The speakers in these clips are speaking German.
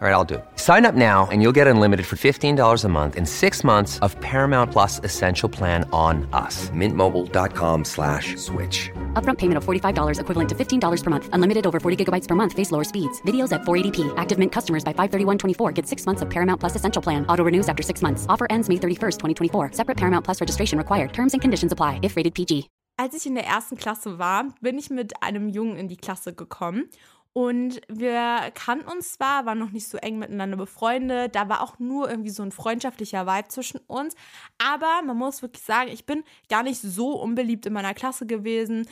All right, I'll do it. Sign up now and you'll get unlimited for $15 a month in six months of Paramount Plus Essential Plan on us. Mintmobile.com slash switch. Upfront payment of $45 equivalent to $15 per month. Unlimited over 40 gigabytes per month. Face lower speeds. Videos at 480p. Active Mint customers by 531.24 get six months of Paramount Plus Essential Plan. Auto renews after six months. Offer ends May 31st, 2024. Separate Paramount Plus registration required. Terms and conditions apply if rated PG. Als ich in der ersten Klasse war, bin ich mit einem Jungen in die Klasse gekommen. Und wir kannten uns zwar, waren noch nicht so eng miteinander befreundet, da war auch nur irgendwie so ein freundschaftlicher Vibe zwischen uns. Aber man muss wirklich sagen, ich bin gar nicht so unbeliebt in meiner Klasse gewesen.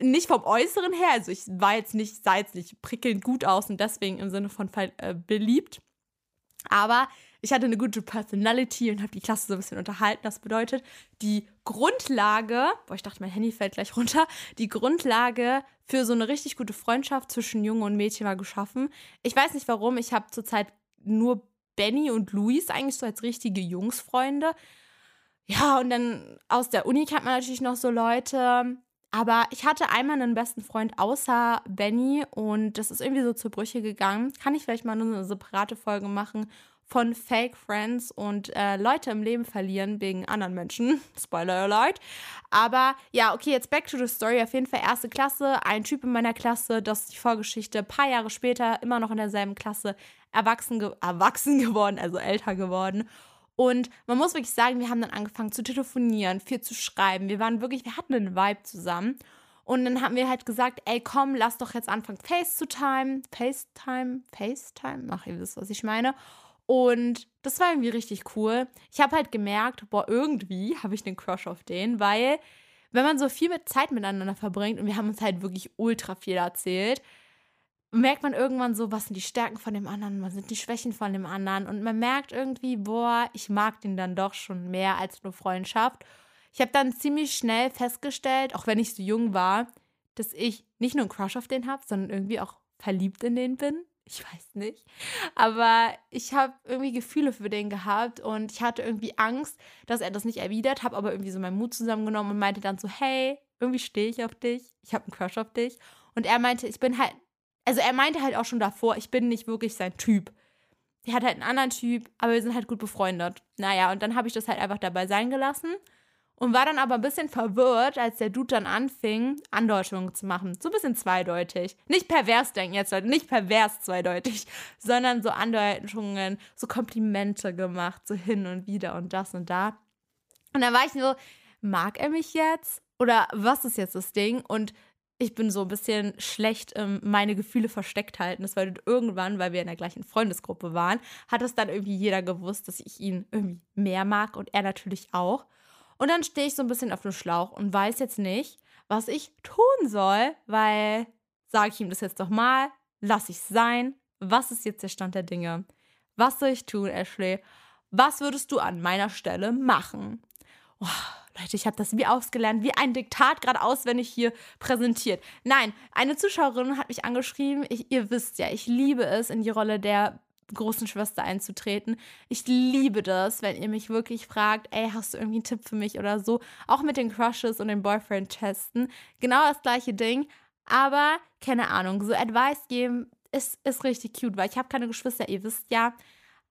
Nicht vom Äußeren her, also ich war jetzt nicht, sah jetzt nicht prickelnd gut aus und deswegen im Sinne von äh, beliebt. Aber ich hatte eine gute Personality und habe die Klasse so ein bisschen unterhalten. Das bedeutet, die Grundlage, boah, ich dachte, mein Handy fällt gleich runter, die Grundlage für so eine richtig gute Freundschaft zwischen Jungen und Mädchen war geschaffen. Ich weiß nicht warum, ich habe zurzeit nur Benny und Luis eigentlich so als richtige Jungsfreunde. Ja, und dann aus der Uni kennt man natürlich noch so Leute. Aber ich hatte einmal einen besten Freund außer Benny und das ist irgendwie so zur Brüche gegangen. Kann ich vielleicht mal nur eine separate Folge machen von Fake Friends und äh, Leute im Leben verlieren wegen anderen Menschen. Spoiler alert. Aber ja, okay, jetzt back to the story. Auf jeden Fall erste Klasse, ein Typ in meiner Klasse, das ist die Vorgeschichte. Ein paar Jahre später, immer noch in derselben Klasse, erwachsen, ge erwachsen geworden, also älter geworden. Und man muss wirklich sagen, wir haben dann angefangen zu telefonieren, viel zu schreiben. Wir waren wirklich, wir hatten einen Vibe zusammen. Und dann haben wir halt gesagt, ey, komm, lass doch jetzt anfangen, FaceTime, FaceTime, FaceTime, ach, ihr wisst, was ich meine. Und das war irgendwie richtig cool. Ich habe halt gemerkt, boah, irgendwie habe ich einen Crush auf den, weil wenn man so viel mit Zeit miteinander verbringt und wir haben uns halt wirklich ultra viel erzählt, merkt man irgendwann so, was sind die Stärken von dem anderen, was sind die Schwächen von dem anderen und man merkt irgendwie, boah, ich mag den dann doch schon mehr als nur Freundschaft. Ich habe dann ziemlich schnell festgestellt, auch wenn ich so jung war, dass ich nicht nur einen Crush auf den habe, sondern irgendwie auch verliebt in den bin. Ich weiß nicht. Aber ich habe irgendwie Gefühle für den gehabt und ich hatte irgendwie Angst, dass er das nicht erwidert, habe aber irgendwie so meinen Mut zusammengenommen und meinte dann so, hey, irgendwie stehe ich auf dich, ich habe einen Crush auf dich. Und er meinte, ich bin halt, also er meinte halt auch schon davor, ich bin nicht wirklich sein Typ. Er hat halt einen anderen Typ, aber wir sind halt gut befreundet. Naja, und dann habe ich das halt einfach dabei sein gelassen und war dann aber ein bisschen verwirrt, als der Dude dann anfing, Andeutungen zu machen. So ein bisschen zweideutig. Nicht pervers denken jetzt, Leute, nicht pervers zweideutig, sondern so Andeutungen, so Komplimente gemacht, so hin und wieder und das und da. Und dann war ich so, mag er mich jetzt? Oder was ist jetzt das Ding? Und ich bin so ein bisschen schlecht ähm, meine Gefühle versteckt halten. Das war irgendwann, weil wir in der gleichen Freundesgruppe waren, hat es dann irgendwie jeder gewusst, dass ich ihn irgendwie mehr mag und er natürlich auch. Und dann stehe ich so ein bisschen auf dem Schlauch und weiß jetzt nicht, was ich tun soll, weil sage ich ihm das jetzt doch mal, lasse ich sein. Was ist jetzt der Stand der Dinge? Was soll ich tun, Ashley? Was würdest du an meiner Stelle machen? Oh, Leute, ich habe das wie ausgelernt, wie ein Diktat gerade auswendig hier präsentiert. Nein, eine Zuschauerin hat mich angeschrieben. Ich, ihr wisst ja, ich liebe es, in die Rolle der großen Schwester einzutreten. Ich liebe das, wenn ihr mich wirklich fragt, ey, hast du irgendwie einen Tipp für mich oder so. Auch mit den Crushes und den Boyfriend-Testen. Genau das gleiche Ding. Aber keine Ahnung, so Advice geben ist, ist richtig cute, weil ich habe keine Geschwister, ihr wisst ja.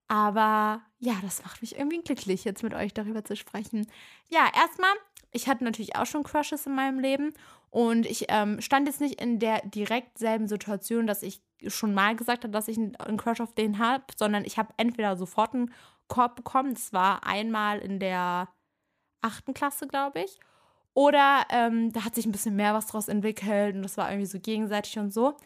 Aber ja, das macht mich irgendwie glücklich, jetzt mit euch darüber zu sprechen. Ja, erstmal, ich hatte natürlich auch schon Crushes in meinem Leben und ich ähm, stand jetzt nicht in der direkt selben Situation, dass ich schon mal gesagt habe, dass ich einen Crush auf den habe, sondern ich habe entweder sofort einen Korb bekommen, das war einmal in der achten Klasse, glaube ich, oder ähm, da hat sich ein bisschen mehr was draus entwickelt und das war irgendwie so gegenseitig und so.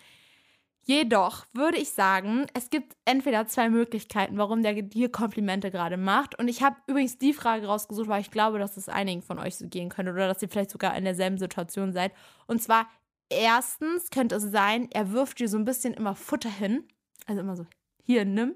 Jedoch würde ich sagen, es gibt entweder zwei Möglichkeiten, warum der dir Komplimente gerade macht. Und ich habe übrigens die Frage rausgesucht, weil ich glaube, dass es einigen von euch so gehen könnte oder dass ihr vielleicht sogar in derselben Situation seid. Und zwar, erstens könnte es sein, er wirft dir so ein bisschen immer Futter hin. Also immer so, hier, nimm.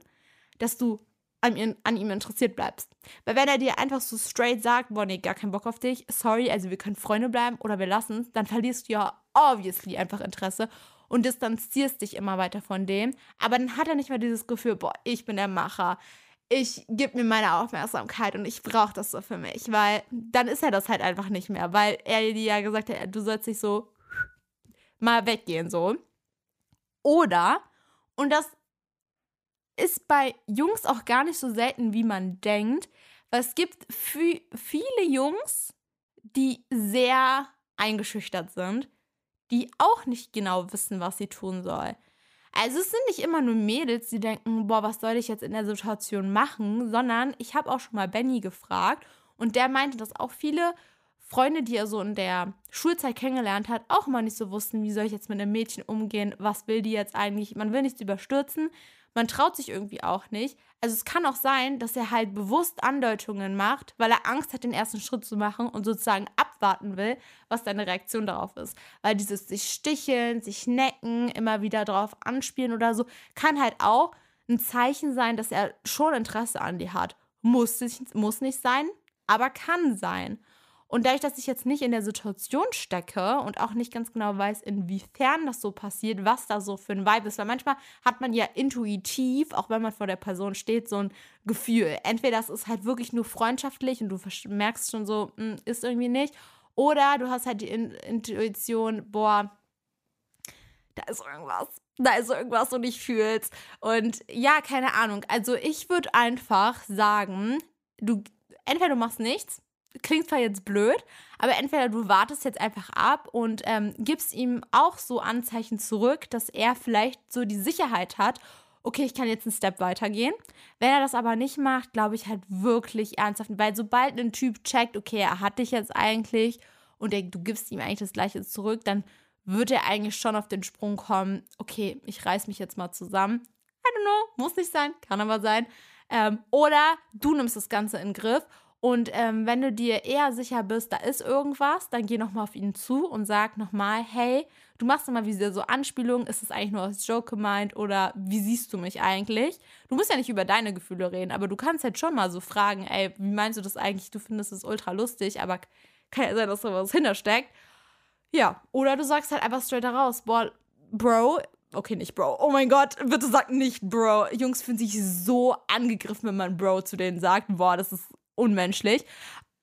Dass du an, ihm, an ihm interessiert bleibst. Weil wenn er dir einfach so straight sagt, boah, nee, gar keinen Bock auf dich, sorry, also wir können Freunde bleiben oder wir lassen es, dann verlierst du ja obviously einfach Interesse und distanzierst dich immer weiter von dem. Aber dann hat er nicht mehr dieses Gefühl, boah, ich bin der Macher. Ich gebe mir meine Aufmerksamkeit und ich brauche das so für mich, weil dann ist er das halt einfach nicht mehr, weil er dir ja gesagt hat, du sollst dich so mal weggehen, so. Oder, und das ist bei Jungs auch gar nicht so selten, wie man denkt, weil es gibt viele Jungs, die sehr eingeschüchtert sind die auch nicht genau wissen, was sie tun soll. Also es sind nicht immer nur Mädels, die denken, boah, was soll ich jetzt in der Situation machen, sondern ich habe auch schon mal Benny gefragt und der meinte, dass auch viele Freunde, die er so in der Schulzeit kennengelernt hat, auch immer nicht so wussten, wie soll ich jetzt mit einem Mädchen umgehen, was will die jetzt eigentlich, man will nichts überstürzen, man traut sich irgendwie auch nicht. Also es kann auch sein, dass er halt bewusst Andeutungen macht, weil er Angst hat, den ersten Schritt zu machen und sozusagen abwarten will, was deine Reaktion darauf ist. Weil dieses sich sticheln, sich necken, immer wieder drauf anspielen oder so, kann halt auch ein Zeichen sein, dass er schon Interesse an dir hat. Muss, muss nicht sein, aber kann sein. Und dadurch, dass ich jetzt nicht in der Situation stecke und auch nicht ganz genau weiß, inwiefern das so passiert, was da so für ein Vibe ist, weil manchmal hat man ja intuitiv, auch wenn man vor der Person steht, so ein Gefühl. Entweder das ist halt wirklich nur freundschaftlich und du merkst schon so, hm, ist irgendwie nicht. Oder du hast halt die in Intuition, boah, da ist irgendwas. Da ist irgendwas und ich fühl's. Und ja, keine Ahnung. Also ich würde einfach sagen, du entweder du machst nichts klingt zwar jetzt blöd, aber entweder du wartest jetzt einfach ab und ähm, gibst ihm auch so Anzeichen zurück, dass er vielleicht so die Sicherheit hat, okay, ich kann jetzt einen Step weitergehen. Wenn er das aber nicht macht, glaube ich halt wirklich ernsthaft, weil sobald ein Typ checkt, okay, er hat dich jetzt eigentlich und er, du gibst ihm eigentlich das Gleiche zurück, dann wird er eigentlich schon auf den Sprung kommen, okay, ich reiß mich jetzt mal zusammen. I don't know, muss nicht sein, kann aber sein. Ähm, oder du nimmst das Ganze in den Griff und ähm, wenn du dir eher sicher bist, da ist irgendwas, dann geh nochmal auf ihn zu und sag nochmal, hey, du machst immer wieder so Anspielungen, ist es eigentlich nur als Joke gemeint oder wie siehst du mich eigentlich? Du musst ja nicht über deine Gefühle reden, aber du kannst halt schon mal so fragen, ey, wie meinst du das eigentlich? Du findest es ultra lustig, aber kann ja sein, dass da was hintersteckt. Ja, oder du sagst halt einfach straight daraus, boah, Bro, okay, nicht Bro. Oh mein Gott, bitte sag nicht Bro. Jungs fühlen sich so angegriffen, wenn man Bro zu denen sagt. Boah, das ist unmenschlich.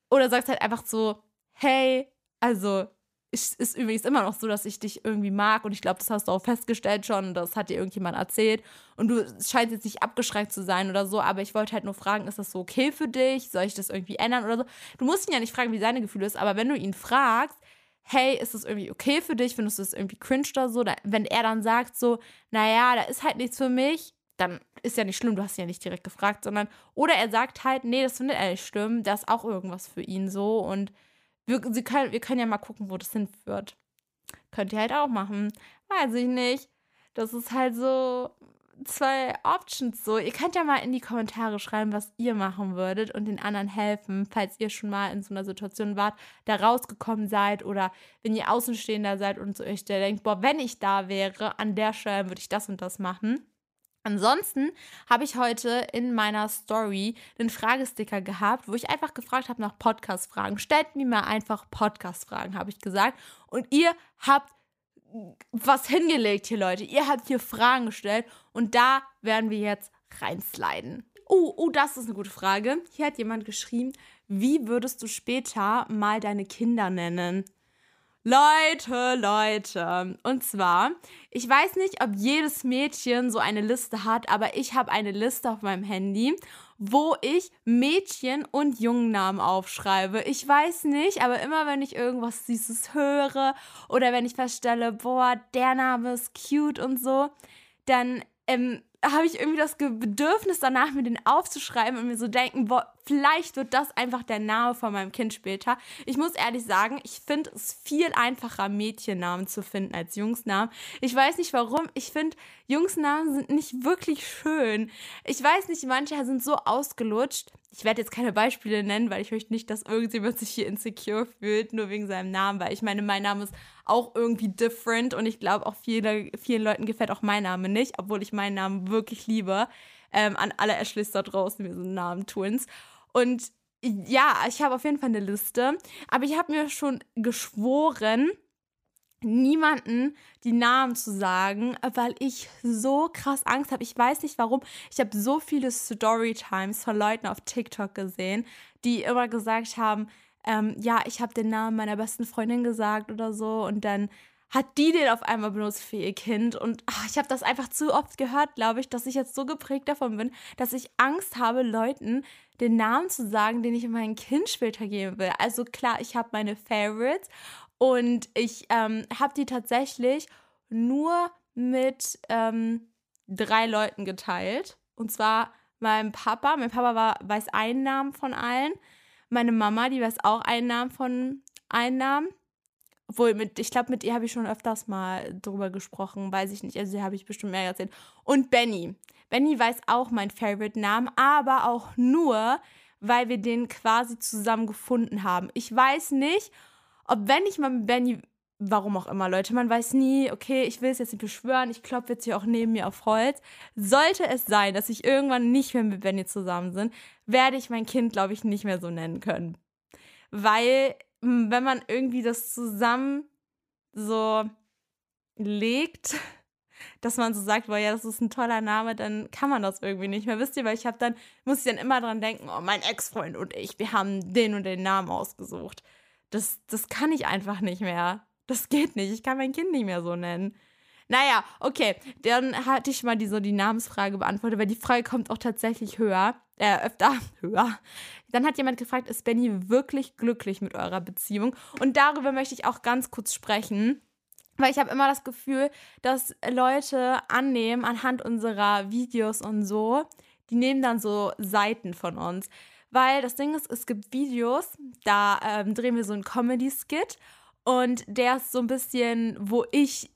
Oder sagst halt einfach so, hey, also es ist übrigens immer noch so, dass ich dich irgendwie mag und ich glaube, das hast du auch festgestellt schon, das hat dir irgendjemand erzählt und du scheinst jetzt nicht abgeschreckt zu sein oder so, aber ich wollte halt nur fragen, ist das so okay für dich? Soll ich das irgendwie ändern oder so? Du musst ihn ja nicht fragen, wie seine Gefühle ist, aber wenn du ihn fragst, hey, ist das irgendwie okay für dich? Findest du das irgendwie cringe oder so? wenn er dann sagt so, naja, da ist halt nichts für mich, dann ist ja nicht schlimm, du hast ihn ja nicht direkt gefragt, sondern, oder er sagt halt, nee, das findet er nicht schlimm, da ist auch irgendwas für ihn so und wir, können, wir können ja mal gucken, wo das hinführt. Könnt ihr halt auch machen. Weiß ich nicht. Das ist halt so zwei Options so. Ihr könnt ja mal in die Kommentare schreiben, was ihr machen würdet und den anderen helfen, falls ihr schon mal in so einer Situation wart, da rausgekommen seid oder wenn ihr Außenstehender seid und so euch denkt, boah, wenn ich da wäre, an der Stelle würde ich das und das machen. Ansonsten habe ich heute in meiner Story einen Fragesticker gehabt, wo ich einfach gefragt habe nach Podcast-Fragen. Stellt mir mal einfach Podcast-Fragen, habe ich gesagt. Und ihr habt was hingelegt hier, Leute. Ihr habt hier Fragen gestellt und da werden wir jetzt reinsliden. Oh, oh, das ist eine gute Frage. Hier hat jemand geschrieben, wie würdest du später mal deine Kinder nennen? Leute, Leute. Und zwar, ich weiß nicht, ob jedes Mädchen so eine Liste hat, aber ich habe eine Liste auf meinem Handy, wo ich Mädchen- und Jungennamen aufschreibe. Ich weiß nicht, aber immer wenn ich irgendwas Süßes höre oder wenn ich feststelle, boah, der Name ist cute und so, dann ähm, habe ich irgendwie das Bedürfnis danach, mir den aufzuschreiben und mir so denken, boah, vielleicht wird das einfach der Name von meinem Kind später. Ich muss ehrlich sagen, ich finde es viel einfacher, Mädchennamen zu finden als Jungsnamen. Ich weiß nicht warum. Ich finde, Jungsnamen sind nicht wirklich schön. Ich weiß nicht, manche sind so ausgelutscht. Ich werde jetzt keine Beispiele nennen, weil ich möchte nicht, dass irgendjemand sich hier insecure fühlt, nur wegen seinem Namen, weil ich meine, mein Name ist auch irgendwie different und ich glaube auch viele, vielen Leuten gefällt auch mein Name nicht, obwohl ich meinen Namen wirklich liebe. Ähm, an alle Ashleys da draußen, wir sind Namen-Twins. Und ja, ich habe auf jeden Fall eine Liste, aber ich habe mir schon geschworen, niemanden die Namen zu sagen, weil ich so krass Angst habe. Ich weiß nicht warum. Ich habe so viele Storytimes von Leuten auf TikTok gesehen, die immer gesagt haben, ähm, ja, ich habe den Namen meiner besten Freundin gesagt oder so und dann hat die den auf einmal benutzt für ihr Kind. Und ach, ich habe das einfach zu oft gehört, glaube ich, dass ich jetzt so geprägt davon bin, dass ich Angst habe, Leuten den Namen zu sagen, den ich meinem Kind später geben will. Also klar, ich habe meine Favorites und ich ähm, habe die tatsächlich nur mit ähm, drei Leuten geteilt. Und zwar meinem Papa. Mein Papa war, weiß einen Namen von allen. Meine Mama, die weiß auch einen Namen von einem Namen. Obwohl, mit, ich glaube, mit ihr habe ich schon öfters mal drüber gesprochen, weiß ich nicht. Also, die habe ich bestimmt mehr erzählt. Und Benny. Benny weiß auch meinen Favorite-Namen, aber auch nur, weil wir den quasi zusammen gefunden haben. Ich weiß nicht, ob wenn ich mal mit Benny, warum auch immer, Leute, man weiß nie, okay, ich will es jetzt nicht beschwören, ich klopfe jetzt hier auch neben mir auf Holz. Sollte es sein, dass ich irgendwann nicht mehr mit Benny zusammen bin, werde ich mein Kind, glaube ich, nicht mehr so nennen können. Weil, wenn man irgendwie das zusammen so legt, dass man so sagt, boah, ja, das ist ein toller Name, dann kann man das irgendwie nicht mehr. Wisst ihr, weil ich habe dann, muss ich dann immer dran denken, oh, mein Ex-Freund und ich, wir haben den und den Namen ausgesucht. Das, das kann ich einfach nicht mehr. Das geht nicht. Ich kann mein Kind nicht mehr so nennen. Naja, okay. Dann hatte ich mal die, so die Namensfrage beantwortet, weil die Frage kommt auch tatsächlich höher. Äh, öfter höher. Dann hat jemand gefragt, ist Benny wirklich glücklich mit eurer Beziehung? Und darüber möchte ich auch ganz kurz sprechen. Weil ich habe immer das Gefühl, dass Leute annehmen anhand unserer Videos und so, die nehmen dann so Seiten von uns. Weil das Ding ist, es gibt Videos, da ähm, drehen wir so einen Comedy-Skit und der ist so ein bisschen, wo ich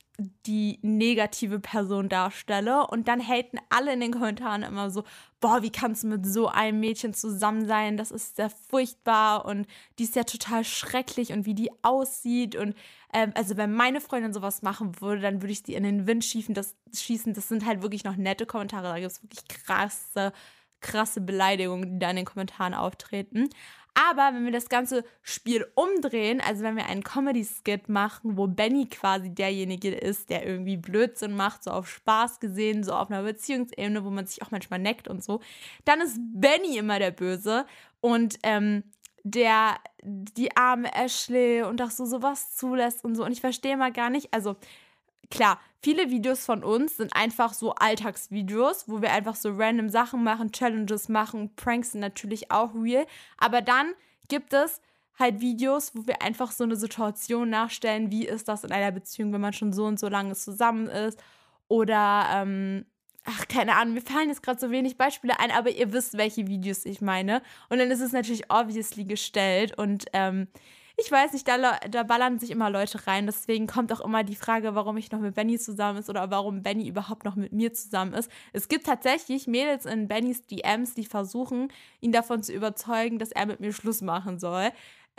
die negative Person darstelle und dann haten alle in den Kommentaren immer so, boah, wie kannst du mit so einem Mädchen zusammen sein? Das ist sehr furchtbar und die ist ja total schrecklich und wie die aussieht und ähm, also wenn meine Freundin sowas machen würde, dann würde ich sie in den Wind schießen. Das, schießen. das sind halt wirklich noch nette Kommentare, da gibt es wirklich krasse krasse Beleidigungen, die da in den Kommentaren auftreten. Aber wenn wir das ganze Spiel umdrehen, also wenn wir einen Comedy-Skit machen, wo Benny quasi derjenige ist, der irgendwie Blödsinn macht, so auf Spaß gesehen, so auf einer Beziehungsebene, wo man sich auch manchmal neckt und so, dann ist Benny immer der Böse und ähm, der die arme Ashley und auch so sowas zulässt und so. Und ich verstehe mal gar nicht, also klar, viele Videos von uns sind einfach so Alltagsvideos, wo wir einfach so random Sachen machen, Challenges machen, Pranks sind natürlich auch real. Aber dann gibt es halt Videos, wo wir einfach so eine Situation nachstellen, wie ist das in einer Beziehung, wenn man schon so und so lange zusammen ist. Oder, ähm, ach, keine Ahnung, mir fallen jetzt gerade so wenig Beispiele ein, aber ihr wisst, welche Videos ich meine. Und dann ist es natürlich obviously gestellt und ähm, ich weiß nicht, da, da ballern sich immer Leute rein. Deswegen kommt auch immer die Frage, warum ich noch mit Benny zusammen ist oder warum Benny überhaupt noch mit mir zusammen ist. Es gibt tatsächlich Mädels in Bennys DMs, die versuchen, ihn davon zu überzeugen, dass er mit mir Schluss machen soll.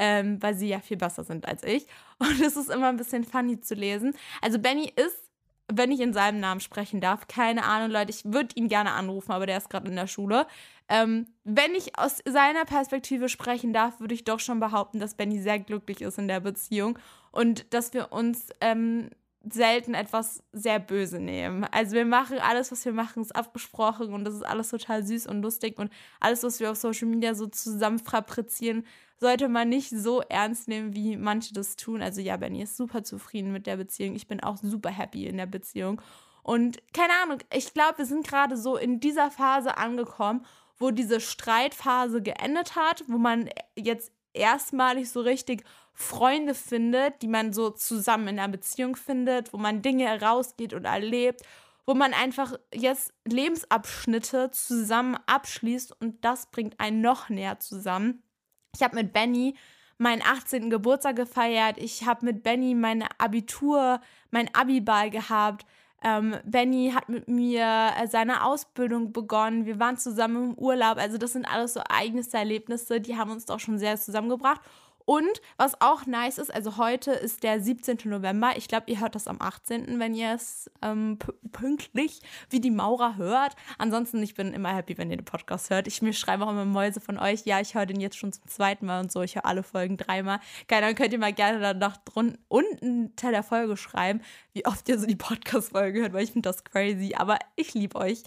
Ähm, weil sie ja viel besser sind als ich. Und es ist immer ein bisschen funny zu lesen. Also Benny ist wenn ich in seinem Namen sprechen darf. Keine Ahnung, Leute, ich würde ihn gerne anrufen, aber der ist gerade in der Schule. Ähm, wenn ich aus seiner Perspektive sprechen darf, würde ich doch schon behaupten, dass Benny sehr glücklich ist in der Beziehung und dass wir uns ähm, selten etwas sehr böse nehmen. Also wir machen alles, was wir machen, ist abgesprochen und das ist alles total süß und lustig und alles, was wir auf Social Media so zusammen fabrizieren, sollte man nicht so ernst nehmen, wie manche das tun. Also ja, Benny ist super zufrieden mit der Beziehung. Ich bin auch super happy in der Beziehung. Und keine Ahnung, ich glaube, wir sind gerade so in dieser Phase angekommen, wo diese Streitphase geendet hat, wo man jetzt erstmalig so richtig Freunde findet, die man so zusammen in einer Beziehung findet, wo man Dinge herausgeht und erlebt, wo man einfach jetzt Lebensabschnitte zusammen abschließt und das bringt einen noch näher zusammen. Ich habe mit Benny meinen 18. Geburtstag gefeiert. Ich habe mit Benny mein Abitur, mein Abiball gehabt. Ähm, Benny hat mit mir äh, seine Ausbildung begonnen. Wir waren zusammen im Urlaub. Also das sind alles so eigene Erlebnisse, die haben uns doch schon sehr zusammengebracht. Und was auch nice ist, also heute ist der 17. November. Ich glaube, ihr hört das am 18., wenn ihr es ähm, pünktlich wie die Maurer hört. Ansonsten, ich bin immer happy, wenn ihr den Podcast hört. Ich mir schreibe auch immer Mäuse von euch. Ja, ich höre den jetzt schon zum zweiten Mal und so. Ich höre alle Folgen dreimal. Geil, dann könnt ihr mal gerne danach unten unter der Folge schreiben, wie oft ihr so die Podcast-Folge hört, weil ich finde das crazy. Aber ich liebe euch.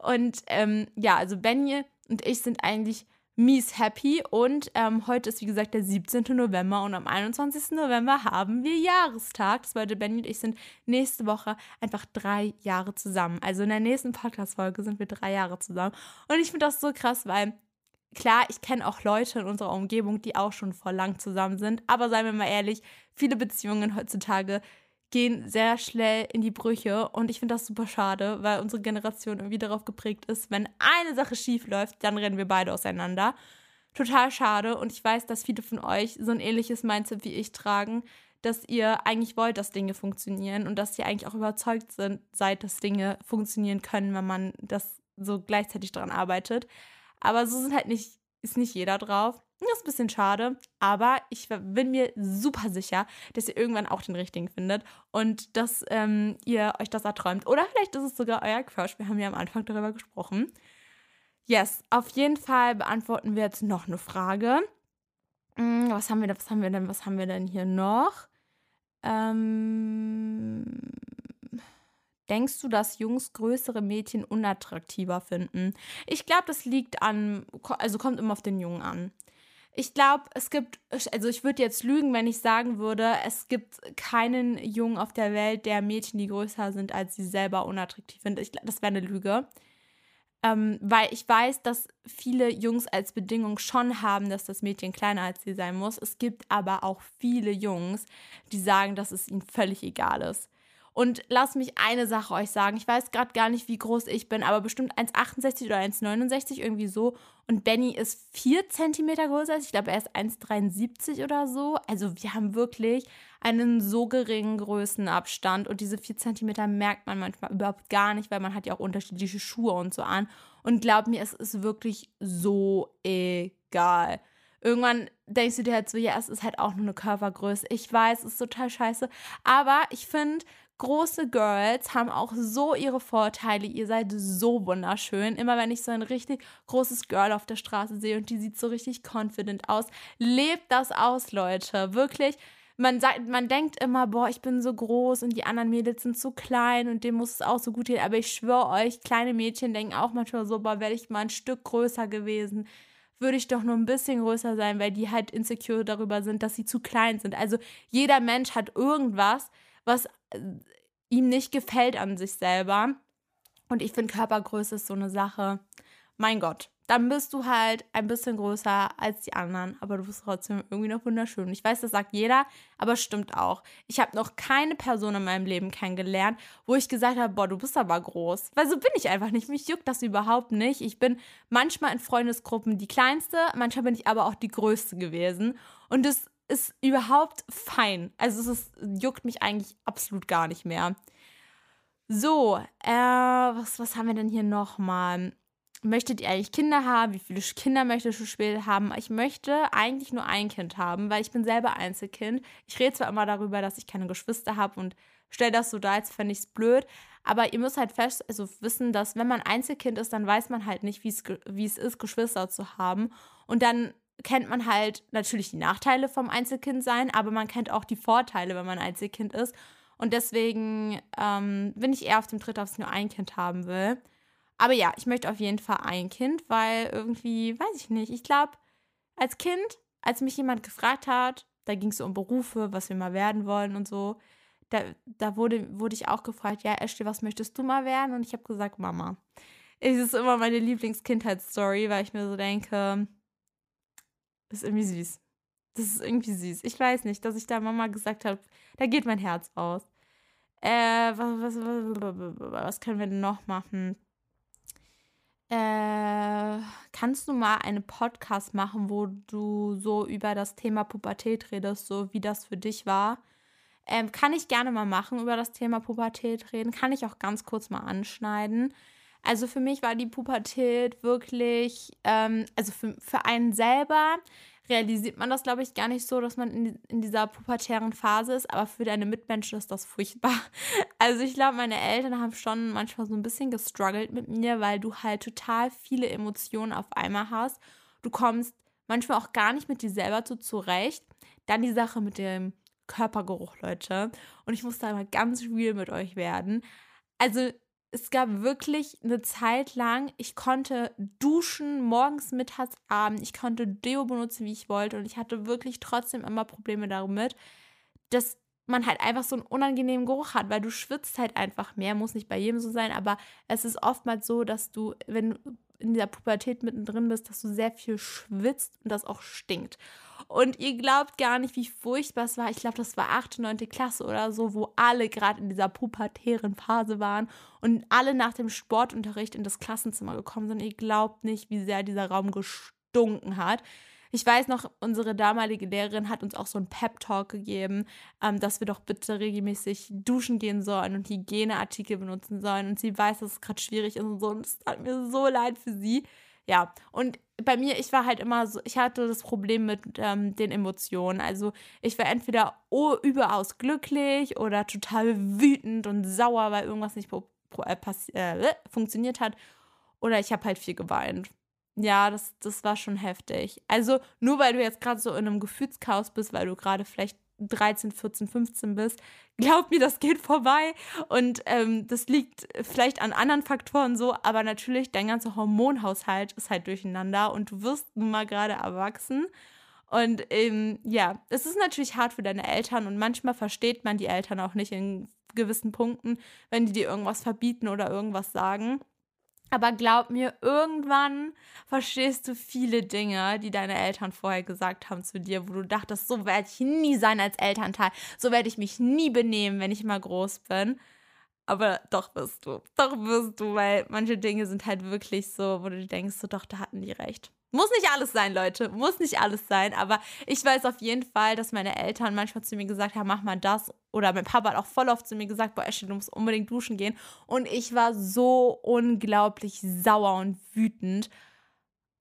Und ähm, ja, also Benny und ich sind eigentlich mies happy. Und ähm, heute ist, wie gesagt, der 17. November und am 21. November haben wir Jahrestag. Das bedeutet, Benny und ich sind nächste Woche einfach drei Jahre zusammen. Also in der nächsten Podcast-Folge sind wir drei Jahre zusammen. Und ich finde das so krass, weil klar, ich kenne auch Leute in unserer Umgebung, die auch schon vor lang zusammen sind. Aber seien wir mal ehrlich, viele Beziehungen heutzutage gehen sehr schnell in die Brüche und ich finde das super schade, weil unsere Generation irgendwie darauf geprägt ist, wenn eine Sache schief läuft, dann rennen wir beide auseinander. Total schade und ich weiß, dass viele von euch so ein ähnliches Mindset wie ich tragen, dass ihr eigentlich wollt, dass Dinge funktionieren und dass ihr eigentlich auch überzeugt sind, seid, dass Dinge funktionieren können, wenn man das so gleichzeitig daran arbeitet. Aber so sind halt nicht, ist nicht jeder drauf. Das ist ein bisschen schade, aber ich bin mir super sicher, dass ihr irgendwann auch den richtigen findet und dass ähm, ihr euch das erträumt. Oder vielleicht ist es sogar euer Crush. Wir haben ja am Anfang darüber gesprochen. Yes, auf jeden Fall beantworten wir jetzt noch eine Frage. Hm, was haben wir denn, was haben wir denn, was haben wir denn hier noch? Ähm, Denkst du, dass Jungs größere Mädchen unattraktiver finden? Ich glaube, das liegt an, also kommt immer auf den Jungen an. Ich glaube, es gibt, also ich würde jetzt lügen, wenn ich sagen würde, es gibt keinen Jungen auf der Welt, der Mädchen, die größer sind als sie selber, unattraktiv findet. Ich, das wäre eine Lüge. Ähm, weil ich weiß, dass viele Jungs als Bedingung schon haben, dass das Mädchen kleiner als sie sein muss. Es gibt aber auch viele Jungs, die sagen, dass es ihnen völlig egal ist. Und lasst mich eine Sache euch sagen. Ich weiß gerade gar nicht, wie groß ich bin, aber bestimmt 1,68 oder 1,69 irgendwie so. Und Benny ist 4 cm größer als ich. Glaube, er ist 1,73 oder so. Also wir haben wirklich einen so geringen Größenabstand. Und diese 4 cm merkt man manchmal überhaupt gar nicht, weil man hat ja auch unterschiedliche Schuhe und so an. Und glaub mir, es ist wirklich so egal. Irgendwann denkst du dir halt so, ja, es ist halt auch nur eine Körpergröße. Ich weiß, es ist total scheiße. Aber ich finde, große Girls haben auch so ihre Vorteile. Ihr seid so wunderschön. Immer wenn ich so ein richtig großes Girl auf der Straße sehe und die sieht so richtig confident aus, lebt das aus, Leute. Wirklich. Man, sagt, man denkt immer, boah, ich bin so groß und die anderen Mädels sind so klein und dem muss es auch so gut gehen. Aber ich schwöre euch, kleine Mädchen denken auch manchmal so, boah, wäre ich mal ein Stück größer gewesen, würde ich doch nur ein bisschen größer sein, weil die halt insecure darüber sind, dass sie zu klein sind. Also jeder Mensch hat irgendwas, was äh, ihm nicht gefällt an sich selber. Und ich finde, Körpergröße ist so eine Sache. Mein Gott, dann bist du halt ein bisschen größer als die anderen, aber du bist trotzdem irgendwie noch wunderschön. Ich weiß, das sagt jeder, aber stimmt auch. Ich habe noch keine Person in meinem Leben kennengelernt, wo ich gesagt habe, boah, du bist aber groß. Weil so bin ich einfach nicht. Mich juckt das überhaupt nicht. Ich bin manchmal in Freundesgruppen die kleinste, manchmal bin ich aber auch die größte gewesen. Und das ist überhaupt fein. Also es ist, juckt mich eigentlich absolut gar nicht mehr. So, äh, was, was haben wir denn hier nochmal? Möchtet ihr eigentlich Kinder haben? Wie viele Kinder möchtest du später haben? Ich möchte eigentlich nur ein Kind haben, weil ich bin selber Einzelkind. Ich rede zwar immer darüber, dass ich keine Geschwister habe und stelle das so dar, als fände ich es blöd. Aber ihr müsst halt fest, also wissen, dass wenn man Einzelkind ist, dann weiß man halt nicht, wie es ist, Geschwister zu haben. Und dann kennt man halt natürlich die Nachteile vom Einzelkind sein, aber man kennt auch die Vorteile, wenn man Einzelkind ist. Und deswegen ähm, bin ich eher auf dem Tritt, dass ich nur ein Kind haben will. Aber ja, ich möchte auf jeden Fall ein Kind, weil irgendwie, weiß ich nicht, ich glaube, als Kind, als mich jemand gefragt hat, da ging es so um Berufe, was wir mal werden wollen und so, da, da wurde, wurde ich auch gefragt, ja, Ashley, was möchtest du mal werden? Und ich habe gesagt, Mama. Es ist immer meine Lieblingskindheitsstory, weil ich mir so denke, ist irgendwie süß. Das ist irgendwie süß. Ich weiß nicht, dass ich da Mama gesagt habe, da geht mein Herz aus. Äh, was, was, was, was können wir denn noch machen? Äh, kannst du mal einen Podcast machen, wo du so über das Thema Pubertät redest, so wie das für dich war? Ähm, kann ich gerne mal machen, über das Thema Pubertät reden. Kann ich auch ganz kurz mal anschneiden. Also für mich war die Pubertät wirklich, ähm, also für, für einen selber realisiert man das, glaube ich, gar nicht so, dass man in, in dieser pubertären Phase ist, aber für deine Mitmenschen ist das furchtbar. Also ich glaube, meine Eltern haben schon manchmal so ein bisschen gestruggelt mit mir, weil du halt total viele Emotionen auf einmal hast. Du kommst manchmal auch gar nicht mit dir selber zu zurecht. Dann die Sache mit dem Körpergeruch, Leute. Und ich muss da mal ganz real mit euch werden. Also es gab wirklich eine Zeit lang, ich konnte duschen, morgens, mittags, abends. Ich konnte Deo benutzen, wie ich wollte. Und ich hatte wirklich trotzdem immer Probleme damit, dass man halt einfach so einen unangenehmen Geruch hat, weil du schwitzt halt einfach mehr. Muss nicht bei jedem so sein, aber es ist oftmals so, dass du, wenn du in dieser Pubertät mittendrin bist, dass du sehr viel schwitzt und das auch stinkt. Und ihr glaubt gar nicht, wie furchtbar es war. Ich glaube, das war 8., 9. Klasse oder so, wo alle gerade in dieser pubertären Phase waren und alle nach dem Sportunterricht in das Klassenzimmer gekommen sind. Ihr glaubt nicht, wie sehr dieser Raum gestunken hat. Ich weiß noch, unsere damalige Lehrerin hat uns auch so einen Pep-Talk gegeben, ähm, dass wir doch bitte regelmäßig duschen gehen sollen und Hygieneartikel benutzen sollen. Und sie weiß, dass es gerade schwierig ist und so. Und es tat mir so leid für sie. Ja, und bei mir, ich war halt immer so, ich hatte das Problem mit ähm, den Emotionen. Also ich war entweder oh, überaus glücklich oder total wütend und sauer, weil irgendwas nicht äh, äh, funktioniert hat. Oder ich habe halt viel geweint. Ja, das, das war schon heftig. Also nur weil du jetzt gerade so in einem Gefühlschaos bist, weil du gerade vielleicht 13, 14, 15 bist, glaub mir, das geht vorbei. Und ähm, das liegt vielleicht an anderen Faktoren so, aber natürlich, dein ganzer Hormonhaushalt ist halt durcheinander und du wirst nun mal gerade erwachsen. Und ähm, ja, es ist natürlich hart für deine Eltern und manchmal versteht man die Eltern auch nicht in gewissen Punkten, wenn die dir irgendwas verbieten oder irgendwas sagen. Aber glaub mir, irgendwann verstehst du viele Dinge, die deine Eltern vorher gesagt haben zu dir, wo du dachtest, so werde ich nie sein als Elternteil, so werde ich mich nie benehmen, wenn ich mal groß bin. Aber doch wirst du, doch wirst du, weil manche Dinge sind halt wirklich so, wo du denkst, so doch, da hatten die recht. Muss nicht alles sein, Leute. Muss nicht alles sein. Aber ich weiß auf jeden Fall, dass meine Eltern manchmal zu mir gesagt haben, mach mal das. Oder mein Papa hat auch voll oft zu mir gesagt, boah, Ashley, du musst unbedingt duschen gehen. Und ich war so unglaublich sauer und wütend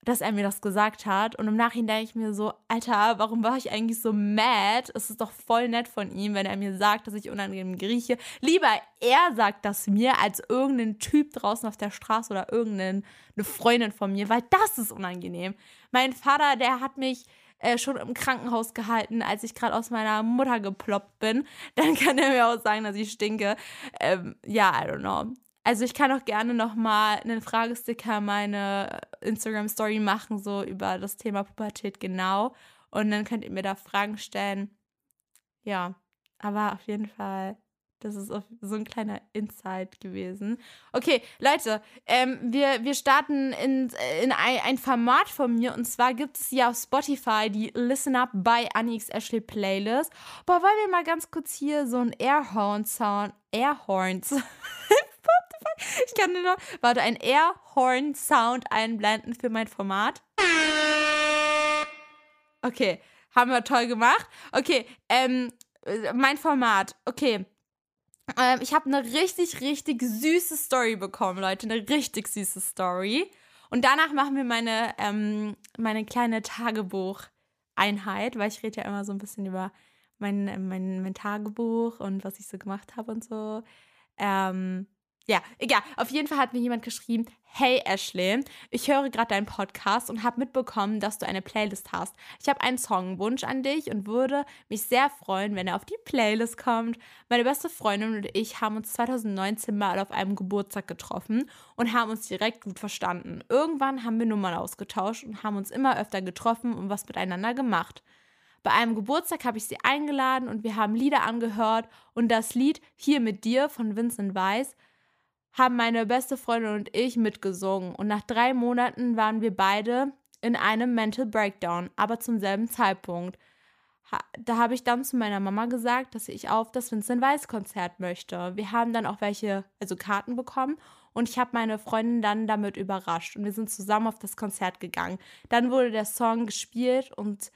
dass er mir das gesagt hat. Und im Nachhinein denke ich mir so, Alter, warum war ich eigentlich so mad? Es ist doch voll nett von ihm, wenn er mir sagt, dass ich unangenehm grieche. Lieber er sagt das mir, als irgendein Typ draußen auf der Straße oder irgendeine Freundin von mir, weil das ist unangenehm. Mein Vater, der hat mich äh, schon im Krankenhaus gehalten, als ich gerade aus meiner Mutter geploppt bin. Dann kann er mir auch sagen, dass ich stinke. Ähm, ja, I don't know. Also ich kann auch gerne nochmal einen Fragesticker meine Instagram-Story machen, so über das Thema Pubertät genau. Und dann könnt ihr mir da Fragen stellen. Ja, aber auf jeden Fall, das ist so ein kleiner Insight gewesen. Okay, Leute, ähm, wir, wir starten in, in ein, Format von mir. Und zwar gibt es hier auf Spotify die Listen Up by Anix Ashley Playlist. Boah, wollen wir mal ganz kurz hier so ein Airhorn-Sound, Airhorns ich kann nur noch, warte, ein Airhorn-Sound einblenden für mein Format. Okay, haben wir toll gemacht. Okay, ähm, mein Format. Okay. Ähm, ich habe eine richtig, richtig süße Story bekommen, Leute. Eine richtig süße Story. Und danach machen wir meine, ähm, meine kleine Tagebuch-Einheit, weil ich rede ja immer so ein bisschen über mein, mein, mein Tagebuch und was ich so gemacht habe und so. Ähm, ja, egal. Auf jeden Fall hat mir jemand geschrieben, hey Ashley, ich höre gerade deinen Podcast und habe mitbekommen, dass du eine Playlist hast. Ich habe einen Songwunsch an dich und würde mich sehr freuen, wenn er auf die Playlist kommt. Meine beste Freundin und ich haben uns 2019 mal auf einem Geburtstag getroffen und haben uns direkt gut verstanden. Irgendwann haben wir Nummern ausgetauscht und haben uns immer öfter getroffen und was miteinander gemacht. Bei einem Geburtstag habe ich sie eingeladen und wir haben Lieder angehört und das Lied Hier mit dir von Vincent Weiss haben meine beste Freundin und ich mitgesungen. Und nach drei Monaten waren wir beide in einem Mental Breakdown, aber zum selben Zeitpunkt. da habe ich dann zu meiner Mama gesagt, dass ich auf das Vincent Weiss Konzert möchte. Wir haben dann auch welche, also Karten bekommen und ich habe meine Freundin dann damit überrascht und wir sind zusammen auf das Konzert gegangen. Dann wurde der Song gespielt und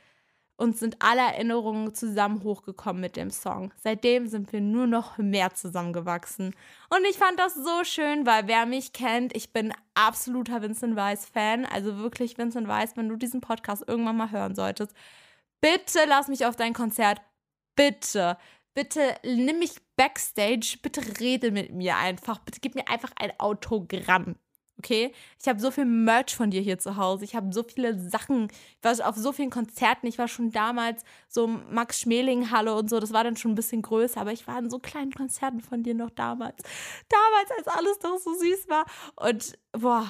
uns sind alle Erinnerungen zusammen hochgekommen mit dem Song. Seitdem sind wir nur noch mehr zusammengewachsen. Und ich fand das so schön, weil wer mich kennt, ich bin absoluter Vincent Weiss Fan. Also wirklich Vincent Weiss, wenn du diesen Podcast irgendwann mal hören solltest, bitte lass mich auf dein Konzert. Bitte. Bitte nimm mich backstage. Bitte rede mit mir einfach. Bitte gib mir einfach ein Autogramm. Okay? Ich habe so viel Merch von dir hier zu Hause. Ich habe so viele Sachen. Ich war auf so vielen Konzerten. Ich war schon damals so Max Schmeling Halle und so. Das war dann schon ein bisschen größer. Aber ich war in so kleinen Konzerten von dir noch damals. Damals, als alles doch so süß war. Und boah,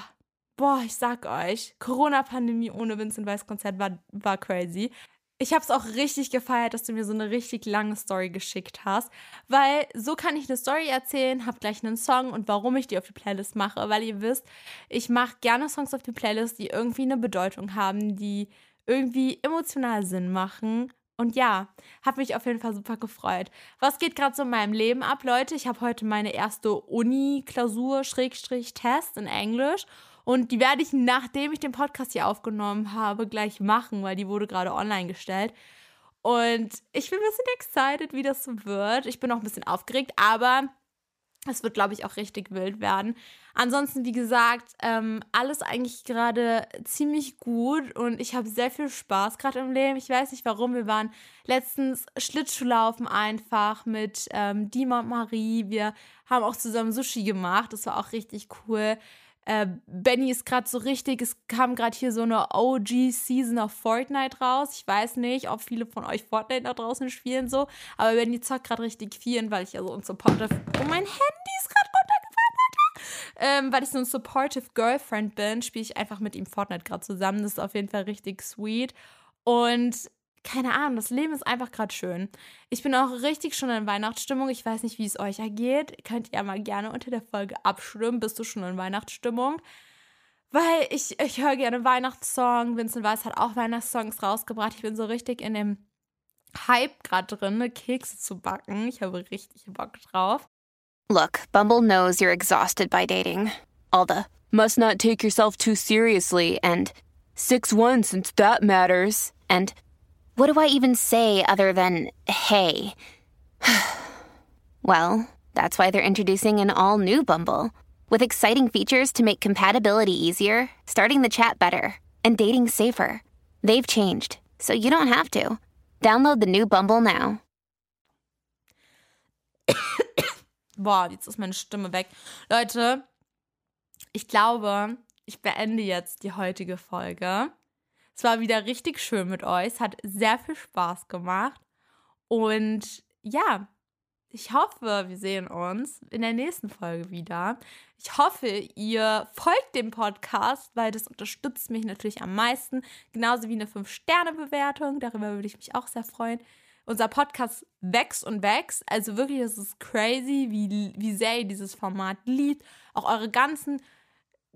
boah, ich sag euch, Corona-Pandemie ohne Vincent Weiss Konzert war, war crazy. Ich habe es auch richtig gefeiert, dass du mir so eine richtig lange Story geschickt hast, weil so kann ich eine Story erzählen, habe gleich einen Song und warum ich die auf die Playlist mache, weil ihr wisst, ich mache gerne Songs auf die Playlist, die irgendwie eine Bedeutung haben, die irgendwie emotional Sinn machen. Und ja, habe mich auf jeden Fall super gefreut. Was geht gerade so in meinem Leben ab, Leute? Ich habe heute meine erste Uni-Klausur-Test in Englisch und die werde ich, nachdem ich den Podcast hier aufgenommen habe, gleich machen, weil die wurde gerade online gestellt. Und ich bin ein bisschen excited, wie das wird. Ich bin auch ein bisschen aufgeregt, aber es wird, glaube ich, auch richtig wild werden. Ansonsten, wie gesagt, ähm, alles eigentlich gerade ziemlich gut und ich habe sehr viel Spaß gerade im Leben. Ich weiß nicht warum. Wir waren letztens Schlittschuhlaufen einfach mit ähm, Dima und Marie. Wir haben auch zusammen Sushi gemacht. Das war auch richtig cool. Äh, Benny ist gerade so richtig, es kam gerade hier so eine OG-Season of Fortnite raus. Ich weiß nicht, ob viele von euch Fortnite da draußen spielen so, aber Benny zockt gerade richtig viel, weil ich ja so ein supportive. Oh, mein Handy ist gerade runtergefallen, Alter! Ähm, weil ich so ein supportive Girlfriend bin, spiele ich einfach mit ihm Fortnite gerade zusammen. Das ist auf jeden Fall richtig sweet. Und keine Ahnung, das Leben ist einfach gerade schön. Ich bin auch richtig schon in Weihnachtsstimmung. Ich weiß nicht, wie es euch ergeht. Könnt ihr mal gerne unter der Folge abstimmen. Bist du schon in Weihnachtsstimmung? Weil ich, ich höre gerne Weihnachtssong. Vincent Weiss hat auch Weihnachtssongs rausgebracht. Ich bin so richtig in dem Hype gerade drin, Kekse zu backen. Ich habe richtig Bock drauf. Look, Bumble knows you're exhausted by dating. All the must not take yourself too seriously and 6-1 since that matters. And What do I even say other than hey? well, that's why they're introducing an all new Bumble with exciting features to make compatibility easier, starting the chat better, and dating safer. They've changed, so you don't have to. Download the new Bumble now. Boah, jetzt ist meine Stimme weg. Leute, ich glaube, ich beende jetzt die heutige Folge. Es war wieder richtig schön mit euch. Es hat sehr viel Spaß gemacht. Und ja, ich hoffe, wir sehen uns in der nächsten Folge wieder. Ich hoffe, ihr folgt dem Podcast, weil das unterstützt mich natürlich am meisten. Genauso wie eine 5-Sterne-Bewertung. Darüber würde ich mich auch sehr freuen. Unser Podcast wächst und wächst. Also wirklich, es ist crazy, wie, wie sehr ihr dieses Format liebt. Auch eure ganzen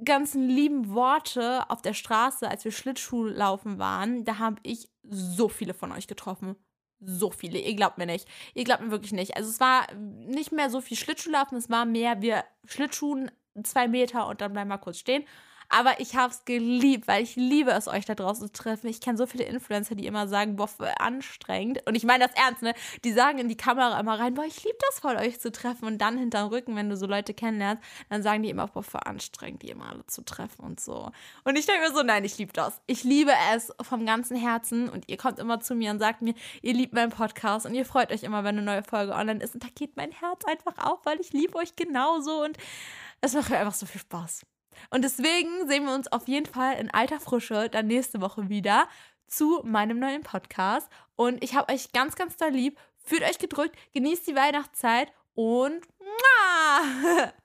ganzen lieben Worte auf der Straße, als wir Schlittschuh laufen waren, da habe ich so viele von euch getroffen. So viele. Ihr glaubt mir nicht. Ihr glaubt mir wirklich nicht. Also es war nicht mehr so viel Schlittschuhlaufen, es war mehr, wir Schlittschuhen zwei Meter und dann bleiben wir kurz stehen. Aber ich habe es geliebt, weil ich liebe es, euch da draußen zu treffen. Ich kenne so viele Influencer, die immer sagen, boah, anstrengend. Und ich meine das ernst, ne? Die sagen in die Kamera immer rein, boah, ich liebe das voll, euch zu treffen. Und dann hinterm Rücken, wenn du so Leute kennenlernst, dann sagen die immer, boah, voll anstrengend, die immer alle zu treffen und so. Und ich denke mir so, nein, ich liebe das. Ich liebe es vom ganzen Herzen. Und ihr kommt immer zu mir und sagt mir, ihr liebt meinen Podcast und ihr freut euch immer, wenn eine neue Folge online ist. Und da geht mein Herz einfach auf, weil ich liebe euch genauso. Und es macht mir einfach so viel Spaß. Und deswegen sehen wir uns auf jeden Fall in alter Frische dann nächste Woche wieder zu meinem neuen Podcast. Und ich habe euch ganz, ganz doll lieb. Fühlt euch gedrückt, genießt die Weihnachtszeit und